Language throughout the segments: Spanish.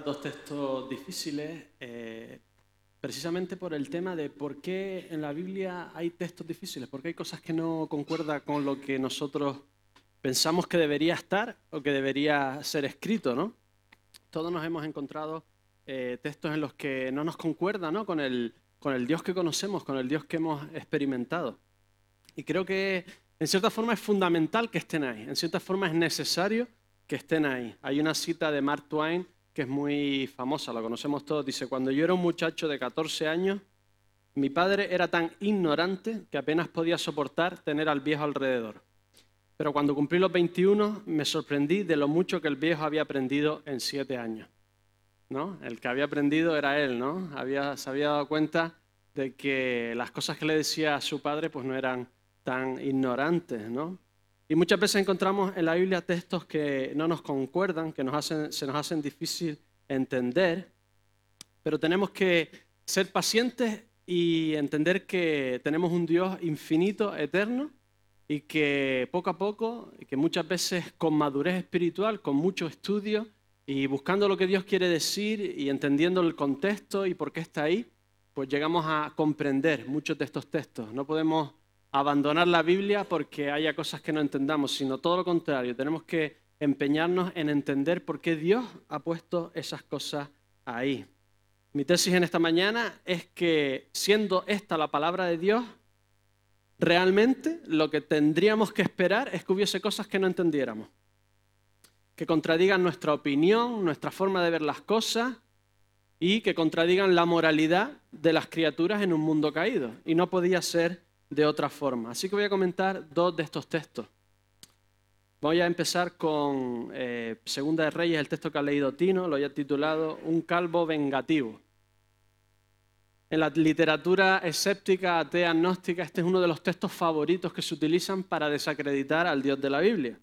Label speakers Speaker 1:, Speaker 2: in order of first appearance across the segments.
Speaker 1: dos textos difíciles, eh, precisamente por el tema de por qué en la Biblia hay textos difíciles, por qué hay cosas que no concuerdan con lo que nosotros pensamos que debería estar o que debería ser escrito, ¿no? Todos nos hemos encontrado eh, textos en los que no nos concuerda ¿no? Con, el, con el Dios que conocemos, con el Dios que hemos experimentado. Y creo que en cierta forma es fundamental que estén ahí, en cierta forma es necesario que estén ahí. Hay una cita de Mark Twain que es muy famosa, la conocemos todos. Dice, cuando yo era un muchacho de 14 años, mi padre era tan ignorante que apenas podía soportar tener al viejo alrededor. Pero cuando cumplí los 21 me sorprendí de lo mucho que el viejo había aprendido en siete años. ¿no? El que había aprendido era él, ¿no? Había, se había dado cuenta de que las cosas que le decía a su padre pues no eran tan ignorantes, ¿no? Y muchas veces encontramos en la Biblia textos que no nos concuerdan, que nos hacen, se nos hacen difícil entender, pero tenemos que ser pacientes y entender que tenemos un Dios infinito, eterno, y que poco a poco, y que muchas veces con madurez espiritual, con mucho estudio y buscando lo que Dios quiere decir y entendiendo el contexto y por qué está ahí, pues llegamos a comprender muchos de estos textos. No podemos abandonar la Biblia porque haya cosas que no entendamos, sino todo lo contrario, tenemos que empeñarnos en entender por qué Dios ha puesto esas cosas ahí. Mi tesis en esta mañana es que siendo esta la palabra de Dios, realmente lo que tendríamos que esperar es que hubiese cosas que no entendiéramos, que contradigan nuestra opinión, nuestra forma de ver las cosas y que contradigan la moralidad de las criaturas en un mundo caído. Y no podía ser de otra forma. Así que voy a comentar dos de estos textos. Voy a empezar con eh, Segunda de Reyes, el texto que ha leído Tino, lo he titulado Un calvo vengativo. En la literatura escéptica, atea, agnóstica, este es uno de los textos favoritos que se utilizan para desacreditar al Dios de la Biblia.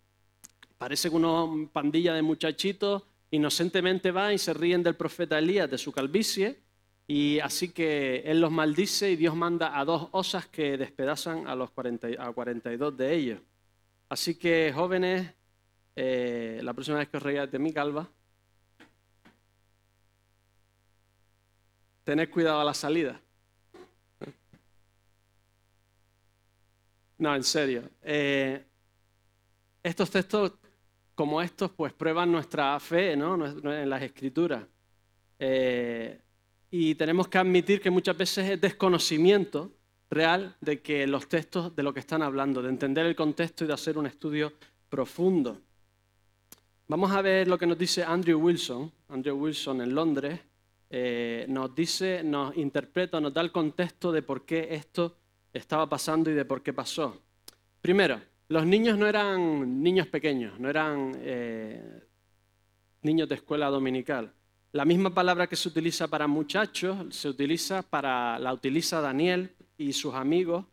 Speaker 1: Parece que una pandilla de muchachitos inocentemente va y se ríen del profeta Elías, de su calvicie, y así que él los maldice y Dios manda a dos osas que despedazan a los 40, a 42 de ellos. Así que jóvenes, eh, la próxima vez que os reíais de mi calva, tened cuidado a la salida. No, en serio. Eh, estos textos como estos pues prueban nuestra fe ¿no? en las escrituras. Eh, y tenemos que admitir que muchas veces es desconocimiento real de que los textos de lo que están hablando, de entender el contexto y de hacer un estudio profundo. Vamos a ver lo que nos dice Andrew Wilson. Andrew Wilson en Londres eh, nos dice, nos interpreta, nos da el contexto de por qué esto estaba pasando y de por qué pasó. Primero, los niños no eran niños pequeños, no eran eh, niños de escuela dominical. La misma palabra que se utiliza para muchachos se utiliza para la utiliza Daniel y sus amigos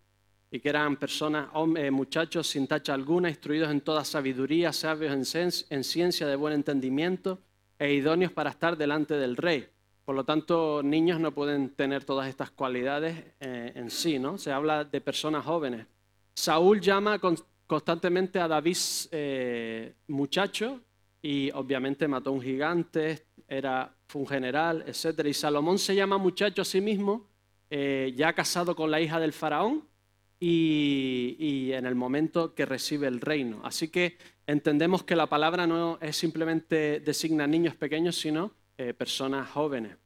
Speaker 1: y que eran personas, eh, muchachos sin tacha alguna, instruidos en toda sabiduría, sabios en, ciencia de buen entendimiento e idóneos para estar delante del rey. Por lo tanto, niños no pueden tener todas estas cualidades eh, en sí, ¿no? Se habla de personas jóvenes. Saúl llama constantemente a David eh, muchacho y obviamente mató a un gigante, era, fue un general, etc. Y Salomón se llama muchacho a sí mismo, eh, ya casado con la hija del faraón y, en el momento que recibe el reino. Así que entendemos que la palabra no es simplemente designa niños pequeños, sino eh, personas jóvenes.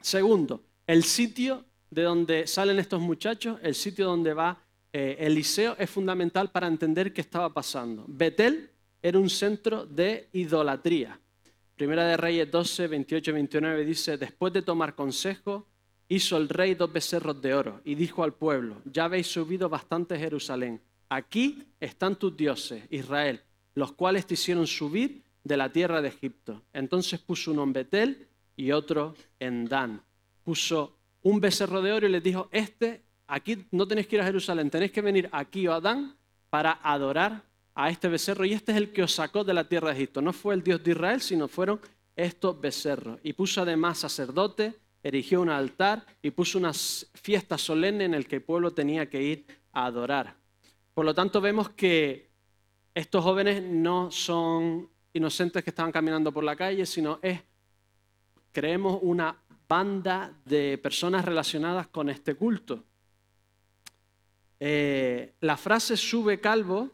Speaker 1: Segundo, el sitio de donde salen estos muchachos, el sitio donde va eh, Eliseo es fundamental para entender qué estaba pasando. Betel era un centro de idolatría. Primera de Reyes 12, 28 29 dice, después de tomar consejo, hizo el rey dos becerros de oro y dijo al pueblo, ya habéis subido bastante Jerusalén. Aquí están tus dioses, Israel, los cuales te hicieron subir de la tierra de Egipto. Entonces puso uno en Betel y otro en Dan. Puso un becerro de oro y les dijo, este, aquí no tenéis que ir a Jerusalén, tenéis que venir aquí o a Dan para adorar a este becerro y este es el que os sacó de la tierra de Egipto. No fue el Dios de Israel, sino fueron estos becerros. Y puso además sacerdote, erigió un altar y puso una fiesta solemne en el que el pueblo tenía que ir a adorar. Por lo tanto, vemos que estos jóvenes no son inocentes que estaban caminando por la calle, sino es creemos una banda de personas relacionadas con este culto. Eh, la frase sube calvo,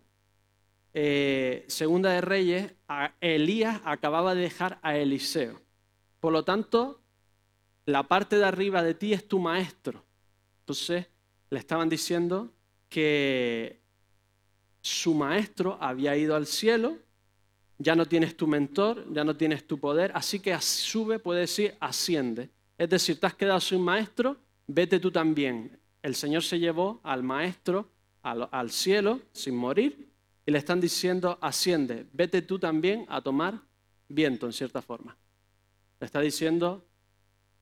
Speaker 1: eh, segunda de Reyes, Elías acababa de dejar a Eliseo. Por lo tanto, la parte de arriba de ti es tu maestro. Entonces, le estaban diciendo que su maestro había ido al cielo, ya no tienes tu mentor, ya no tienes tu poder, así que sube, puede decir, asciende. Es decir, te has quedado sin maestro, vete tú también. El Señor se llevó al maestro al cielo sin morir y le están diciendo, asciende, vete tú también a tomar viento, en cierta forma. Le está diciendo,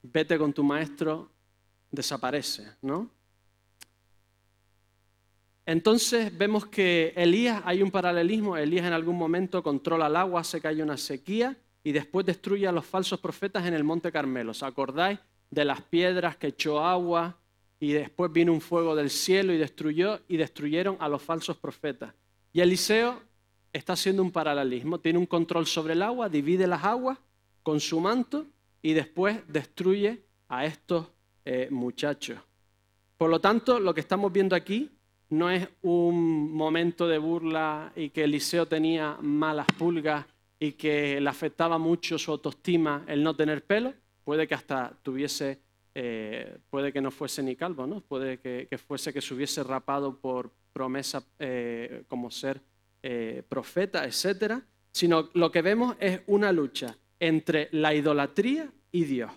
Speaker 1: vete con tu maestro, desaparece, ¿no? Entonces vemos que Elías, hay un paralelismo, Elías en algún momento controla el agua, se cae una sequía y después destruye a los falsos profetas en el monte Carmelo. ¿Os acordáis de las piedras que echó agua y después vino un fuego del cielo y destruyó y destruyeron a los falsos profetas? Y Eliseo está haciendo un paralelismo, tiene un control sobre el agua, divide las aguas con su manto y después destruye a estos eh, muchachos. Por lo tanto, lo que estamos viendo aquí no es un momento de burla y que Eliseo tenía malas pulgas y que le afectaba mucho su autoestima el no tener pelo, puede que hasta tuviese, eh, puede que no fuese ni calvo, ¿no? puede que, fuese que se hubiese rapado por promesa eh, como ser eh, profeta, etc. Sino lo que vemos es una lucha entre la idolatría y Dios.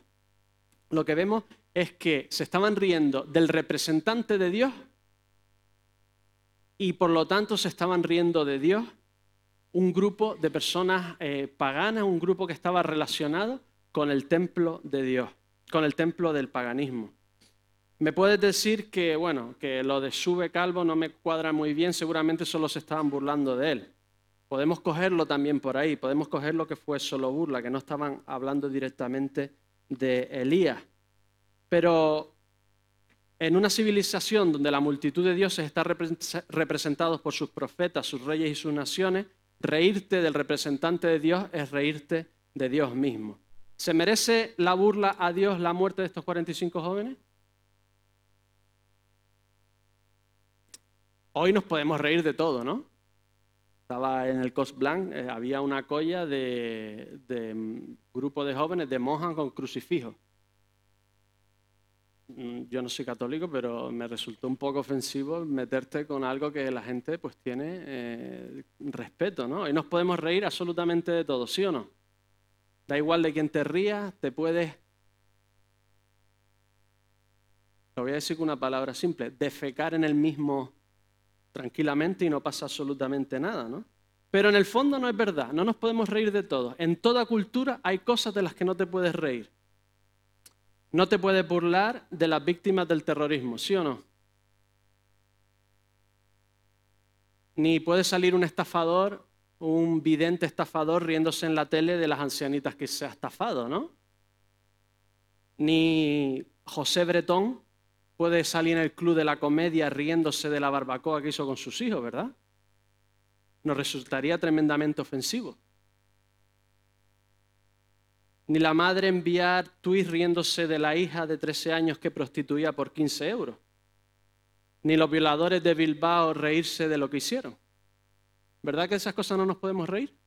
Speaker 1: Lo que vemos es que se estaban riendo del representante de Dios y por lo tanto se estaban riendo de Dios un grupo de personas eh, paganas, un grupo que estaba relacionado con el templo de Dios, con el templo del paganismo. Me puedes decir que, bueno, que lo de sube calvo no me cuadra muy bien, seguramente solo se estaban burlando de él. Podemos cogerlo también por ahí, podemos coger lo que fue solo burla, que no estaban hablando directamente de Elías. Pero en una civilización donde la multitud de dioses está representados por sus profetas, sus reyes y sus naciones, reírte del representante de Dios es reírte de Dios mismo. ¿Se merece la burla a Dios la muerte de estos 45 jóvenes? Hoy nos podemos reír de todo, ¿no? Estaba en el Cos Blanc, eh, había una colla de, mm, grupo de jóvenes de monjas con crucifijos. Mm, yo no soy católico, pero me resultó un poco ofensivo meterte con algo que la gente pues tiene eh, respeto, ¿no? Y nos podemos reír absolutamente de todo, ¿sí o no? Da igual de quién te rías, te puedes... Lo voy a decir con una palabra simple, defecar en el mismo tranquilamente y no pasa absolutamente nada, ¿no? Pero en el fondo no es verdad, no nos podemos reír de todo. En toda cultura hay cosas de las que no te puedes reír. No te puedes burlar de las víctimas del terrorismo, ¿sí o no? Ni puede salir un estafador, un vidente estafador riéndose en la tele de las ancianitas que se ha estafado, ¿no? Ni José Bretón puede salir en el club de la comedia riéndose de la barbacoa que hizo con sus hijos, ¿verdad? Nos resultaría tremendamente ofensivo ni la madre enviar tuits riéndose de la hija de 13 años que prostituía por 15 euros, ni los violadores de Bilbao reírse de lo que hicieron. ¿Verdad que esas cosas no nos podemos reír?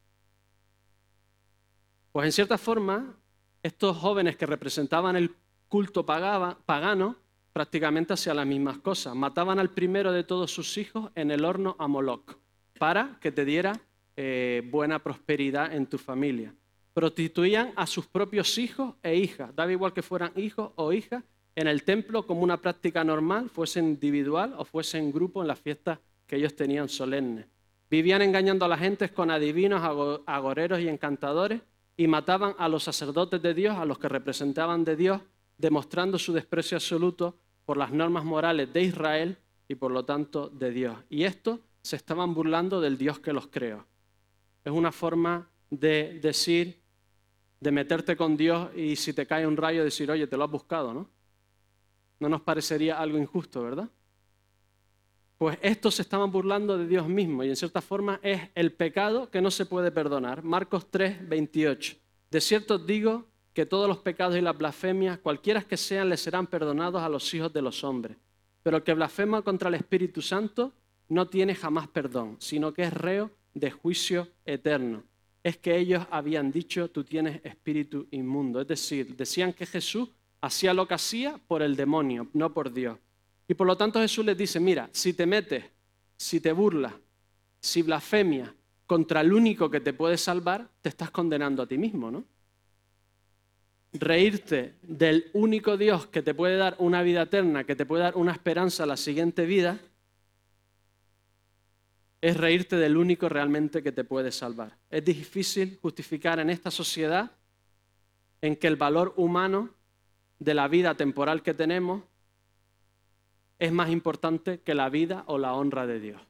Speaker 1: Pues en cierta forma, estos jóvenes que representaban el culto pagano prácticamente hacían las mismas cosas. Mataban al primero de todos sus hijos en el horno a Moloch para que te diera eh, buena prosperidad en tu familia prostituían a sus propios hijos e hijas, daba igual que fueran hijos o hijas, en el templo como una práctica normal, fuese individual o fuese en grupo en las fiestas que ellos tenían solemnes. Vivían engañando a la gente con adivinos, agoreros y encantadores y mataban a los sacerdotes de Dios, a los que representaban de Dios, demostrando su desprecio absoluto por las normas morales de Israel y por lo tanto de Dios. Y esto se estaban burlando del Dios que los creó. Es una forma de decir de meterte con Dios y si te cae un rayo decir, oye, te lo has buscado, ¿no? No nos parecería algo injusto, ¿verdad? Pues estos se estaban burlando de Dios mismo y en cierta forma es el pecado que no se puede perdonar. Marcos 3, 28. De cierto os digo que todos los pecados y las blasfemias, cualquiera que sean, le serán perdonados a los hijos de los hombres. Pero el que blasfema contra el Espíritu Santo no tiene jamás perdón, sino que es reo de juicio eterno. Es que ellos habían dicho, tú tienes espíritu inmundo. Es decir, decían que Jesús hacía lo que hacía por el demonio, no por Dios. Y por lo tanto Jesús les dice, mira, si te metes, si te burlas, si blasfemias contra el único que te puede salvar, te estás condenando a ti mismo, ¿no? Reírte del único Dios que te puede dar una vida eterna, que te puede dar una esperanza a la siguiente vida, es reírte del único realmente que te puede salvar. Es difícil justificar en esta sociedad en que el valor humano de la vida temporal que tenemos es más importante que la vida o la honra de Dios.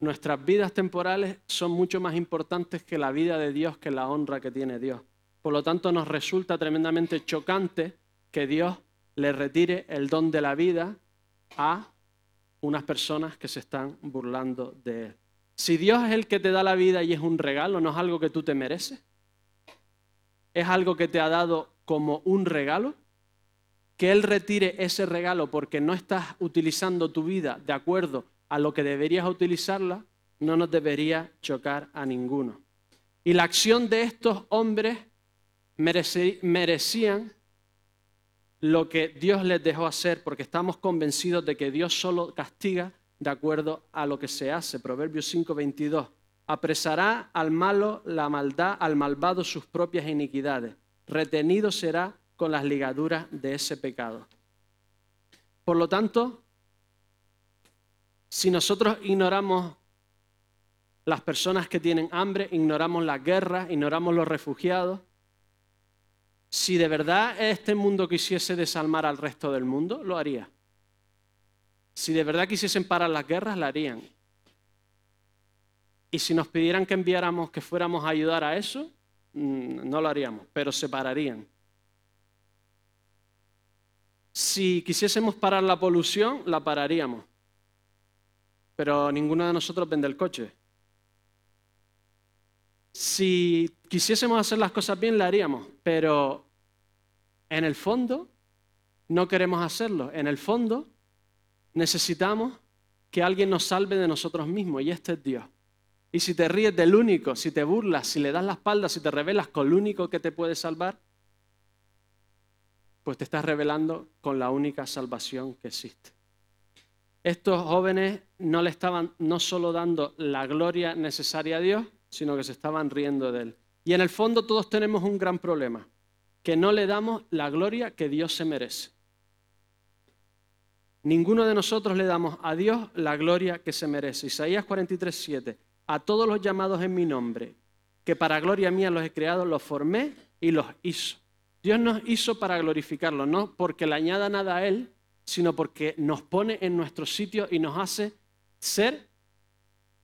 Speaker 1: Nuestras vidas temporales son mucho más importantes que la vida de Dios, que la honra que tiene Dios. Por lo tanto, nos resulta tremendamente chocante que Dios le retire el don de la vida a unas personas que se están burlando de Él. Si Dios es el que te da la vida y es un regalo, ¿no es algo que tú te mereces? ¿Es algo que te ha dado como un regalo? Que Él retire ese regalo porque no estás utilizando tu vida de acuerdo a lo que deberías utilizarla, no nos debería chocar a ninguno. Y la acción de estos hombres merecían lo que Dios les dejó hacer, porque estamos convencidos de que Dios solo castiga de acuerdo a lo que se hace. Proverbios 5:22. Apresará al malo la maldad, al malvado sus propias iniquidades. Retenido será con las ligaduras de ese pecado. Por lo tanto, si nosotros ignoramos las personas que tienen hambre, ignoramos las guerras, ignoramos los refugiados, si de verdad este mundo quisiese desalmar al resto del mundo, lo haría. Si de verdad quisiesen parar las guerras, la harían. Y si nos pidieran que enviáramos, que fuéramos a ayudar a eso, mm, no lo haríamos, pero se pararían. Si quisiésemos parar la polución, la pararíamos. Pero ninguno de nosotros vende el coche. Si quisiésemos hacer las cosas bien, la haríamos, pero en el fondo no queremos hacerlo. En el fondo necesitamos que alguien nos salve de nosotros mismos y este es Dios. Y si te ríes del único, si te burlas, si le das la espalda, si te rebelas con el único que te puede salvar, pues te estás revelando con la única salvación que existe. Estos jóvenes no le estaban no solo dando la gloria necesaria a Dios, sino que se estaban riendo de él. Y en el fondo todos tenemos un gran problema, que no le damos la gloria que Dios se merece. Ninguno de nosotros le damos a Dios la gloria que se merece. Isaías 43, 7. A todos los llamados en mi nombre, que para gloria mía los he creado, los formé y los hizo. Dios nos hizo para glorificarlo, no porque le añada nada a Él, sino porque nos pone en nuestro sitio y nos hace ser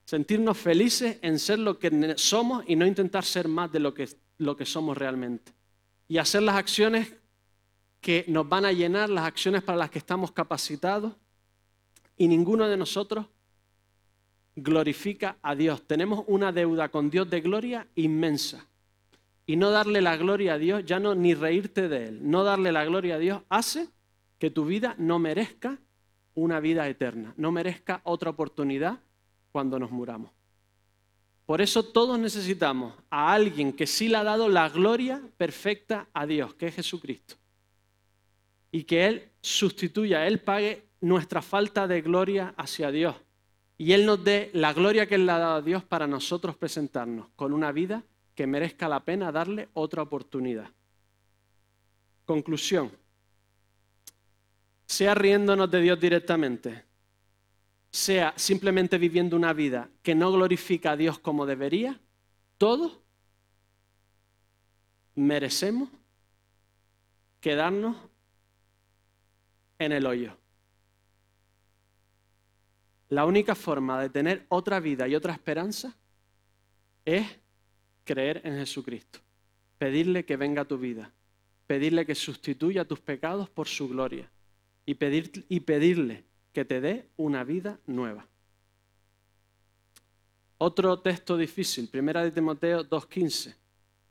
Speaker 1: sentirnos felices en ser lo que somos y no intentar ser más de lo que, lo que somos realmente. Y hacer las acciones que nos van a llenar, las acciones para las que estamos capacitados. Y ninguno de nosotros glorifica a Dios. Tenemos una deuda con Dios de gloria inmensa. Y no darle la gloria a Dios, ya no ni reírte de Él, no darle la gloria a Dios hace que tu vida no merezca una vida eterna, no merezca otra oportunidad cuando nos muramos. Por eso todos necesitamos a alguien que sí le ha dado la gloria perfecta a Dios, que es Jesucristo. Y que Él sustituya, Él pague nuestra falta de gloria hacia Dios. Y Él nos dé la gloria que Él le ha dado a Dios para nosotros presentarnos con una vida que merezca la pena darle otra oportunidad. Conclusión. Sea riéndonos de Dios directamente, sea simplemente viviendo una vida que no glorifica a Dios como debería, todos merecemos quedarnos en el hoyo. La única forma de tener otra vida y otra esperanza es creer en Jesucristo, pedirle que venga a tu vida, pedirle que sustituya tus pecados por su gloria y, pedir, y pedirle que te dé una vida nueva. Otro texto difícil, Primera de Timoteo 2.15.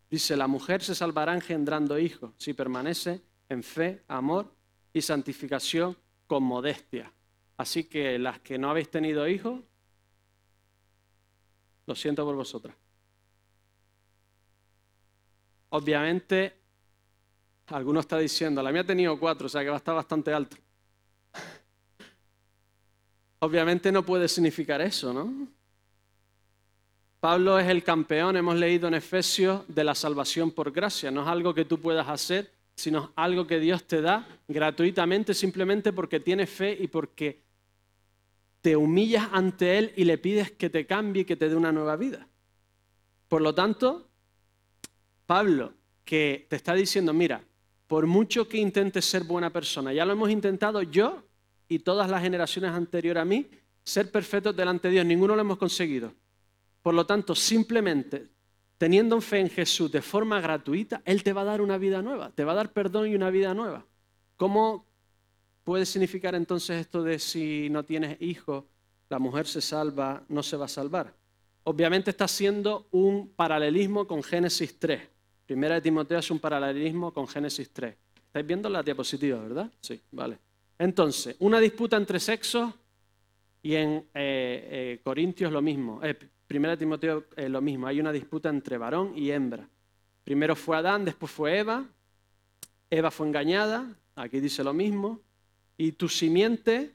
Speaker 1: Dice, la mujer se salvará engendrando hijos si permanece en fe, amor y santificación con modestia. Así que las que no habéis tenido hijos, lo siento por vosotras. Obviamente, alguno está diciendo, la mía ha tenido cuatro, o sea que va a estar bastante alto. Obviamente no puede significar eso, ¿no? Pablo es el campeón, hemos leído en Efesios, de la salvación por gracia. No es algo que tú puedas hacer, sino algo que Dios te da gratuitamente simplemente porque tienes fe y porque te humillas ante Él y le pides que te cambie y que te dé una nueva vida. Por lo tanto, Pablo, que te está diciendo, mira, por mucho que intentes ser buena persona, ya lo hemos intentado yo y todas las generaciones anteriores a mí, ser perfectos delante de Dios, ninguno lo hemos conseguido. Por lo tanto, simplemente teniendo fe en Jesús de forma gratuita, Él te va a dar una vida nueva, te va a dar perdón y una vida nueva. ¿Cómo puede significar entonces esto de si no tienes hijos, la mujer se salva, no se va a salvar? Obviamente está haciendo un paralelismo con Génesis 3. Primera de Timoteo es un paralelismo con Génesis 3. ¿Estáis viendo la diapositiva, verdad? Sí, vale. Entonces, una disputa entre sexos y en eh, eh, Corintios lo mismo. Eh, Primera Timoteo es lo mismo, hay una disputa entre varón y hembra. Primero fue Adán, después fue Eva. Eva fue engañada, aquí dice lo mismo. Y tu simiente,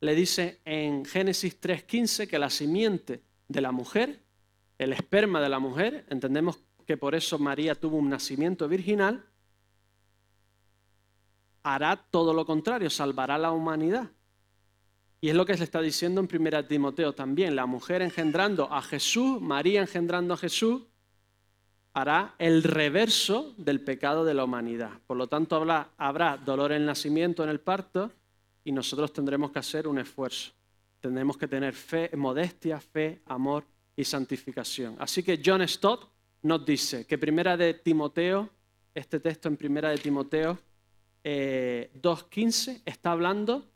Speaker 1: le dice en Génesis 3.15 que la simiente de la mujer, el esperma de la mujer, entendemos que por eso María tuvo un nacimiento virginal, hará todo lo contrario, salvará a la humanidad. Y es lo que se está diciendo en 1 Timoteo también. La mujer engendrando a Jesús, María engendrando a Jesús, hará el reverso del pecado de la humanidad. Por lo tanto, habrá, habrá dolor en el nacimiento, en el parto, y nosotros tendremos que hacer un esfuerzo. Tendremos que tener fe, modestia, fe, amor y santificación. Así que John Stott nos dice que primera de Timoteo, este texto en primera de Timoteo 2.15 eh, está hablando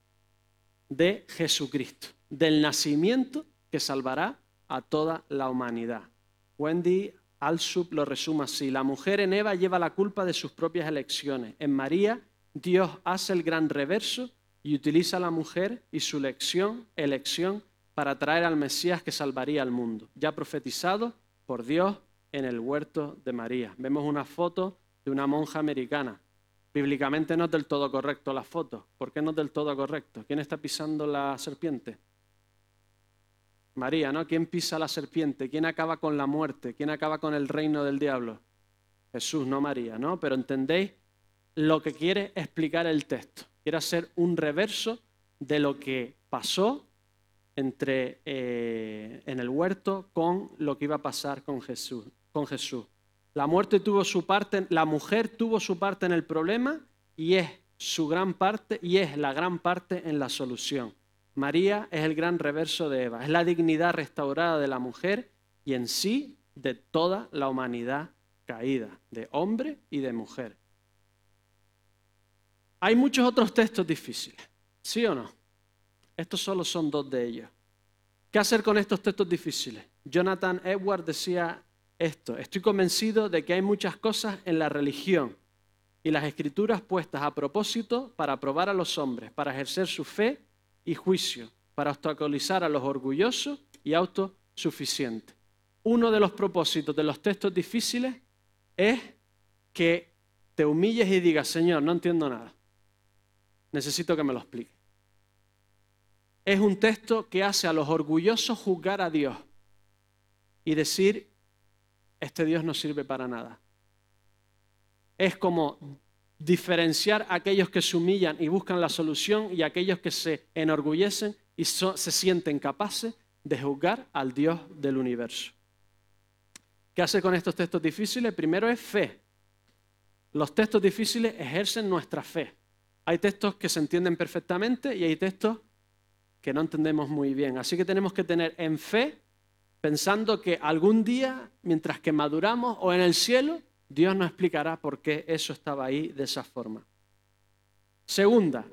Speaker 1: de Jesucristo, del nacimiento que salvará a toda la humanidad. Wendy Alsup lo resume así, la mujer en Eva lleva la culpa de sus propias elecciones. En María Dios hace el gran reverso y utiliza a la mujer y su elección, elección para traer al Mesías que salvaría al mundo, ya profetizado por Dios en el huerto de María. Vemos una foto de una monja americana Bíblicamente no es del todo correcto la foto. ¿Por qué no es del todo correcto? ¿Quién está pisando la serpiente? María, ¿no? ¿Quién pisa la serpiente? ¿Quién acaba con la muerte? ¿Quién acaba con el reino del diablo? Jesús, no María, ¿no? Pero entendéis lo que quiere explicar el texto. Quiere hacer un reverso de lo que pasó entre, eh, en el huerto con lo que iba a pasar con Jesús. Con Jesús. La muerte tuvo su parte, la mujer tuvo su parte en el problema y es su gran parte y es la gran parte en la solución. María es el gran reverso de Eva, es la dignidad restaurada de la mujer y en sí de toda la humanidad caída, de hombre y de mujer. Hay muchos otros textos difíciles, ¿sí o no? Estos solo son dos de ellos. ¿Qué hacer con estos textos difíciles? Jonathan Edwards decía esto. Estoy convencido de que hay muchas cosas en la religión y las escrituras puestas a propósito para probar a los hombres, para ejercer su fe y juicio, para obstaculizar a los orgullosos y autosuficientes. Uno de los propósitos de los textos difíciles es que te humilles y digas, Señor, no entiendo nada. Necesito que me lo explique. Es un texto que hace a los orgullosos juzgar a Dios y decir, este Dios no sirve para nada. Es como diferenciar a aquellos que se humillan y buscan la solución y a aquellos que se enorgullecen y se sienten capaces de juzgar al Dios del universo. ¿Qué hace con estos textos difíciles? Primero es fe. Los textos difíciles ejercen nuestra fe. Hay textos que se entienden perfectamente y hay textos que no entendemos muy bien. Así que tenemos que tener en fe pensando que algún día, mientras que maduramos o en el cielo, Dios nos explicará por qué eso estaba ahí de esa forma. Segunda,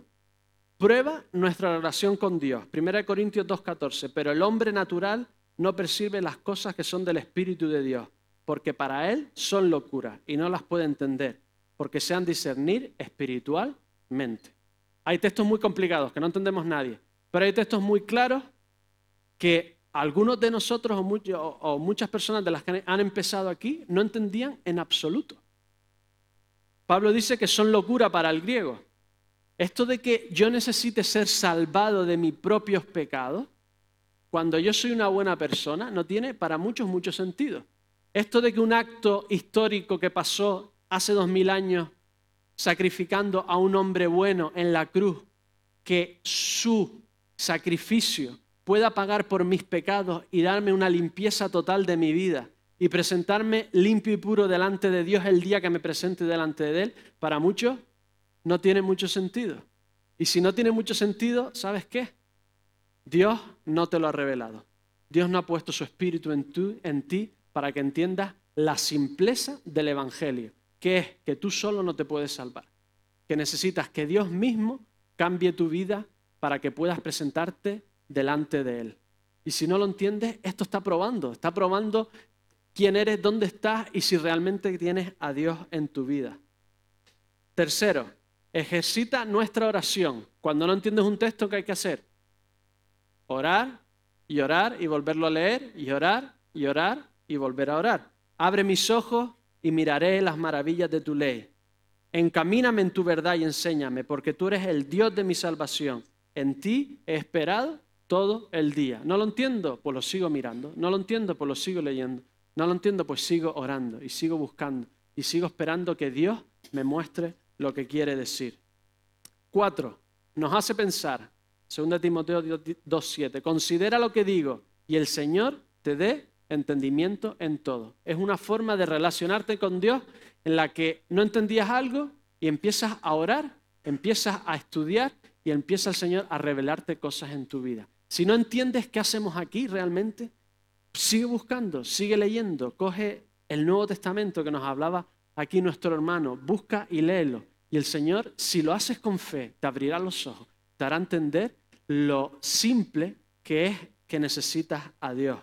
Speaker 1: prueba nuestra relación con Dios. 1 Corintios 2.14, pero el hombre natural no percibe las cosas que son del Espíritu de Dios, porque para él son locura y no las puede entender, porque se han discernir espiritualmente. Hay textos muy complicados que no entendemos nadie, pero hay textos muy claros que algunos de nosotros o, muchas personas de las que han empezado aquí no entendían en absoluto. Pablo dice que son locura para el griego. Esto de que yo necesite ser salvado de mis propios pecados, cuando yo soy una buena persona, no tiene para muchos mucho sentido. Esto de que un acto histórico que pasó hace dos mil años, sacrificando a un hombre bueno en la cruz, que su sacrificio pueda pagar por mis pecados y darme una limpieza total de mi vida y presentarme limpio y puro delante de Dios el día que me presente delante de Él, para muchos no tiene mucho sentido. Y si no tiene mucho sentido, ¿sabes qué? Dios no te lo ha revelado. Dios no ha puesto su espíritu en, en ti para que entiendas la simpleza del Evangelio, que es que tú solo no te puedes salvar, que necesitas que Dios mismo cambie tu vida para que puedas presentarte delante de Él. Y si no lo entiendes, esto está probando, está probando quién eres, dónde estás y si realmente tienes a Dios en tu vida. Tercero, ejercita nuestra oración. Cuando no entiendes un texto, ¿qué hay que hacer? Orar y orar y volverlo a leer y orar y orar y volver a orar. Abre mis ojos y miraré las maravillas de tu ley. Encamíname en tu verdad y enséñame, porque tú eres el Dios de mi salvación. En ti he esperado todo el día. No lo entiendo, pues lo sigo mirando. No lo entiendo, pues lo sigo leyendo. No lo entiendo, pues sigo orando y sigo buscando y sigo esperando que Dios me muestre lo que quiere decir. Cuatro, nos hace pensar, 2 Timoteo 2.7, considera lo que digo y el Señor te dé entendimiento en todo. Es una forma de relacionarte con Dios en la que no entendías algo y empiezas a orar, empiezas a estudiar y empieza el Señor a revelarte cosas en tu vida. Si no entiendes qué hacemos aquí realmente, sigue buscando, sigue leyendo, coge el Nuevo Testamento que nos hablaba aquí nuestro hermano, busca y léelo. Y el Señor, si lo haces con fe, te abrirá los ojos, te hará entender lo simple que es que necesitas a Dios.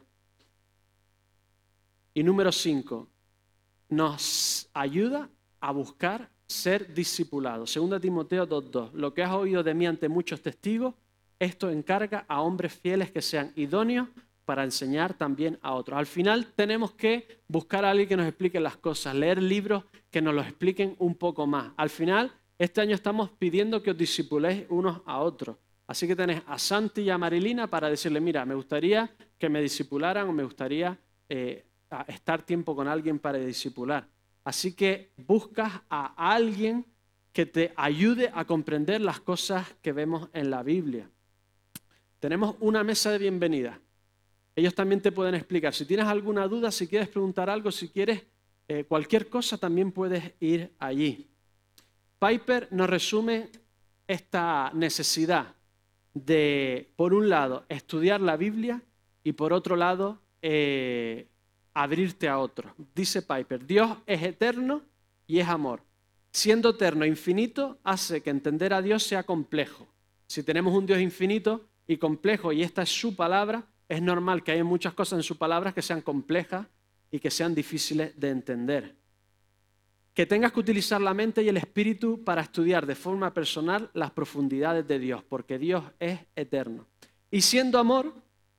Speaker 1: Y número cinco, nos ayuda a buscar ser discipulados. Segunda Timoteo 2.2. Lo que has oído de mí ante muchos testigos, esto encarga a hombres fieles que sean idóneos para enseñar también a otros. Al final tenemos que buscar a alguien que nos explique las cosas, leer libros que nos lo expliquen un poco más. Al final, este año estamos pidiendo que os disipuléis unos a otros. Así que tenés a Santi y a Marilina para decirle, mira, me gustaría que me disipularan o me gustaría eh, estar tiempo con alguien para discipular. Así que buscas a alguien que te ayude a comprender las cosas que vemos en la Biblia. Tenemos una mesa de bienvenida. Ellos también te pueden explicar. Si tienes alguna duda, si quieres preguntar algo, si quieres eh, cualquier cosa, también puedes ir allí. Piper nos resume esta necesidad de, por un lado, estudiar la Biblia y por otro lado, eh, abrirte a otro. Dice Piper, Dios es eterno y es amor. Siendo eterno e infinito, hace que entender a Dios sea complejo. Si tenemos un Dios infinito y complejo y esta es su palabra, es normal que haya muchas cosas en su palabra que sean complejas y que sean difíciles de entender. Que tengas que utilizar la mente y el espíritu para estudiar de forma personal las profundidades de Dios, porque Dios es eterno. Y siendo amor,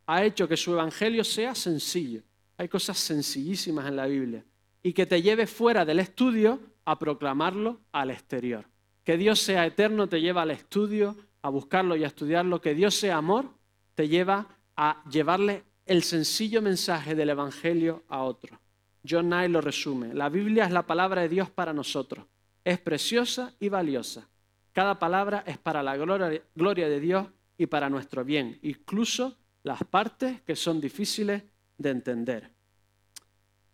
Speaker 1: ha hecho que su evangelio sea sencillo hay cosas sencillísimas en la Biblia. Y que te lleve fuera del estudio a proclamarlo al exterior. Que Dios sea eterno te lleva al estudio, a buscarlo y a estudiarlo. Que Dios sea amor te lleva a llevarle el sencillo mensaje del Evangelio a otro. John Nye lo resume. La Biblia es la palabra de Dios para nosotros. Es preciosa y valiosa. Cada palabra es para la gloria de Dios y para nuestro bien, incluso las partes que son difíciles de entender.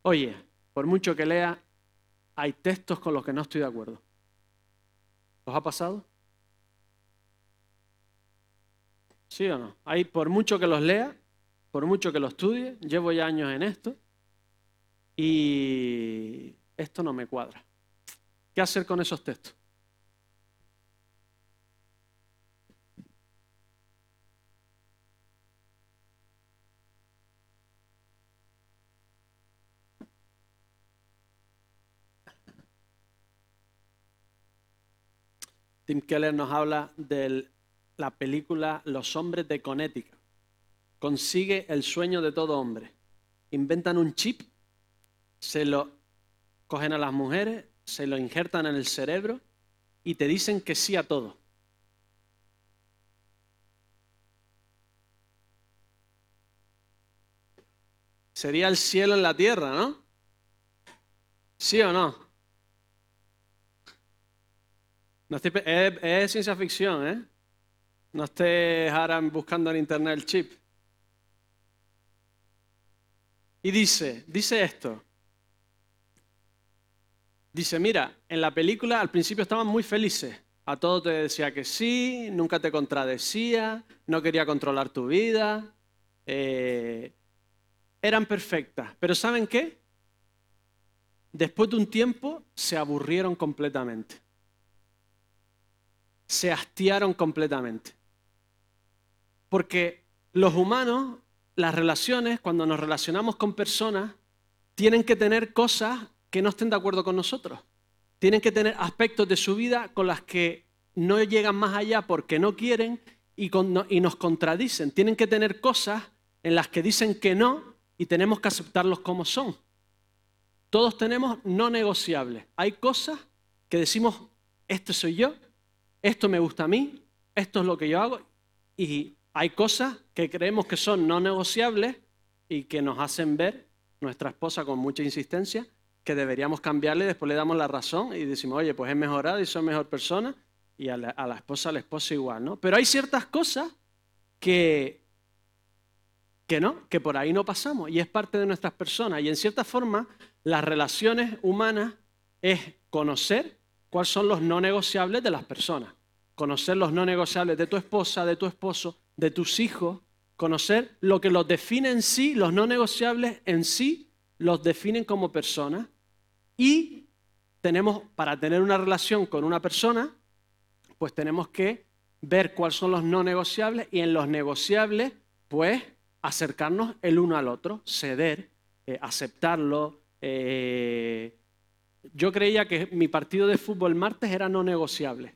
Speaker 1: Oye, por mucho que lea, hay textos con los que no estoy de acuerdo. ¿Os ha pasado? ¿Sí o no? Hay por mucho que los lea, por mucho que lo estudie, llevo ya años en esto y esto no me cuadra. ¿Qué hacer con esos textos? Tim Keller nos habla del la película Los hombres de Connecticut. Consigue el sueño de todo hombre. Inventan un chip, se lo cogen a las mujeres, se lo injertan en el cerebro y te dicen que sí a todo. Sería el cielo en la tierra, ¿no? ¿Sí o no? es, ciencia ficción, ¿eh? No estés ahora buscando en internet el chip. Y dice, dice esto. Dice, mira, en la película al principio estaban muy felices. A todo te decía que sí, nunca te contradecía, no quería controlar tu vida. Eh, eran perfectas. Pero ¿saben qué? Después de un tiempo se aburrieron completamente. Se hastiaron completamente. Porque los humanos, las relaciones, cuando nos relacionamos con personas, tienen que tener cosas que no estén de acuerdo con nosotros. Tienen que tener aspectos de su vida con las que no llegan más allá porque no quieren y, nos contradicen. Tienen que tener cosas en las que dicen que no y tenemos que aceptarlos como son. Todos tenemos no negociables. Hay cosas que decimos, este soy yo, esto me gusta a mí, esto es lo que yo hago, y hay cosas que creemos que son no negociables y que nos hacen ver nuestra esposa con mucha insistencia que deberíamos cambiarle, después le damos la razón y decimos, oye, pues es mejorado y soy mejor persona, y a la, a la esposa, al esposo igual, ¿no? Pero hay ciertas cosas que que no, que por ahí no pasamos y es parte de nuestras personas. Y en cierta forma, las relaciones humanas es conocer cuáles son los no negociables de las personas. Conocer los no negociables de tu esposa, de tu esposo, de tus hijos. Conocer lo que los define en sí, los no negociables en sí, los definen como personas. Y tenemos, para tener una relación con una persona, pues tenemos que ver cuáles son los no negociables y en los negociables, pues acercarnos el uno al otro, ceder, eh, aceptarlo. Eh, yo creía que mi partido de fútbol martes era no negociable.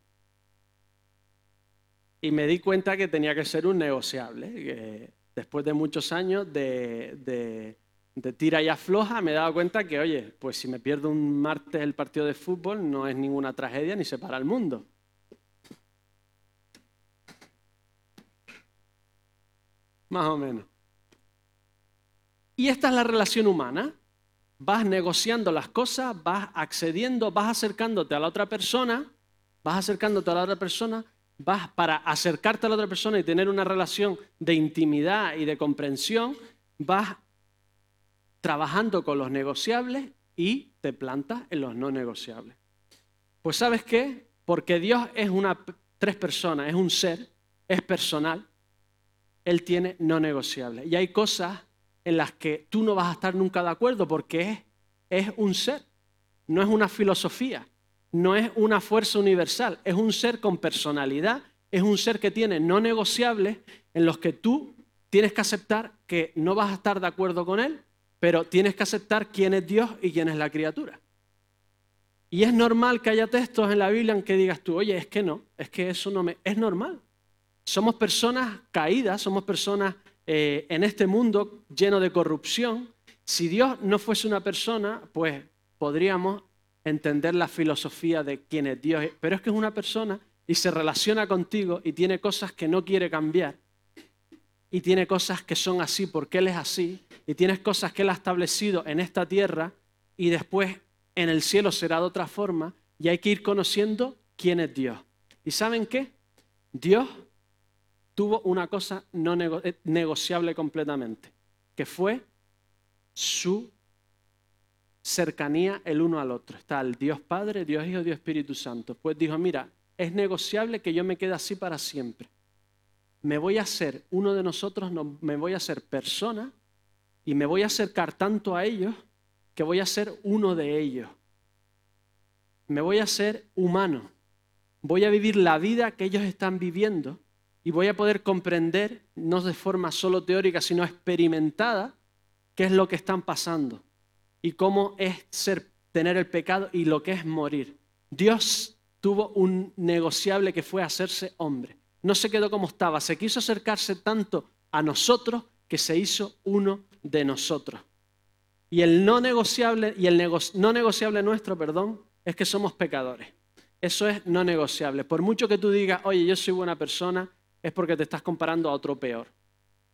Speaker 1: Y me di cuenta que tenía que ser un negociable. después de muchos años de, de tira y afloja, me he dado cuenta que, oye, pues si me pierdo un martes el partido de fútbol, no es ninguna tragedia ni se para el mundo. Más o menos. Y esta es la relación humana. Vas negociando las cosas, vas accediendo, vas acercándote a la otra persona, vas acercándote a la otra persona, vas para acercarte a la otra persona y tener una relación de intimidad y de comprensión, vas trabajando con los negociables y te plantas en los no negociables. Pues sabes qué? Porque Dios es una tres personas, es un ser, es personal. Él tiene no negociables. Y hay cosas en las que tú no vas a estar nunca de acuerdo porque es, es un ser, no es una filosofía, no es una fuerza universal, es un ser con personalidad, es un ser que tiene no negociables en los que tú tienes que aceptar que no vas a estar de acuerdo con él, pero tienes que aceptar quién es Dios y quién es la criatura. Y es normal que haya textos en la Biblia en que digas tú, oye, es que no, es que eso no me... Es normal. Somos personas caídas, somos personas eh, en este mundo lleno de corrupción, si Dios no fuese una persona, pues podríamos entender la filosofía de quién es Dios. Pero es que es una persona y se relaciona contigo y tiene cosas que no quiere cambiar. Y tiene cosas que son así porque Él es así. Y tienes cosas que Él ha establecido en esta tierra y después en el cielo será de otra forma. Y hay que ir conociendo quién es Dios. ¿Y saben qué? Dios tuvo una cosa no eh, negociable completamente, que fue su cercanía el uno al otro. Está el Dios Padre, Dios Hijo, Dios Espíritu Santo. Pues dijo, mira, es negociable que yo me quede así para siempre. Me voy a hacer, uno de nosotros no, me voy a hacer persona y me voy a acercar tanto a ellos que voy a ser uno de ellos. Me voy a ser humano. Voy a vivir la vida que ellos están viviendo y voy a poder comprender, no de forma solo teórica, sino experimentada, qué es lo que están pasando y cómo es ser, tener el pecado y lo que es morir. Dios tuvo un negociable que fue hacerse hombre. No se quedó como estaba, se quiso acercarse tanto a nosotros que se hizo uno de nosotros. Y el no negociable, y el no negociable nuestro, perdón, es que somos pecadores. Eso es no negociable. Por mucho que tú digas, oye, yo soy buena persona, es porque te estás comparando a otro peor.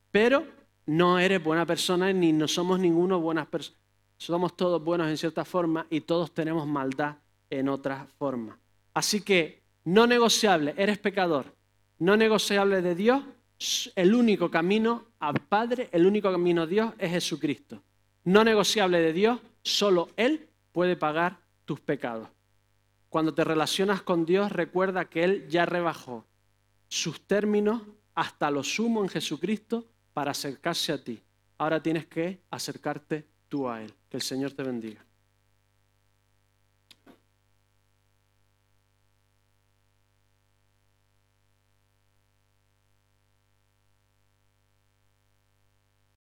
Speaker 1: Pero no eres buena persona ni no somos ninguno buenas personas. Somos todos buenos en cierta forma y todos tenemos maldad en otra forma. Así que no negociable, eres pecador. No negociable de Dios, el único camino al Padre, el único camino a Dios es Jesucristo. No negociable de Dios, solo Él puede pagar tus pecados. Cuando te relacionas con Dios, recuerda que Él ya rebajó sus términos hasta lo sumo en Jesucristo para acercarse a ti. Ahora tienes que acercarte tú a Él. Que el Señor te bendiga.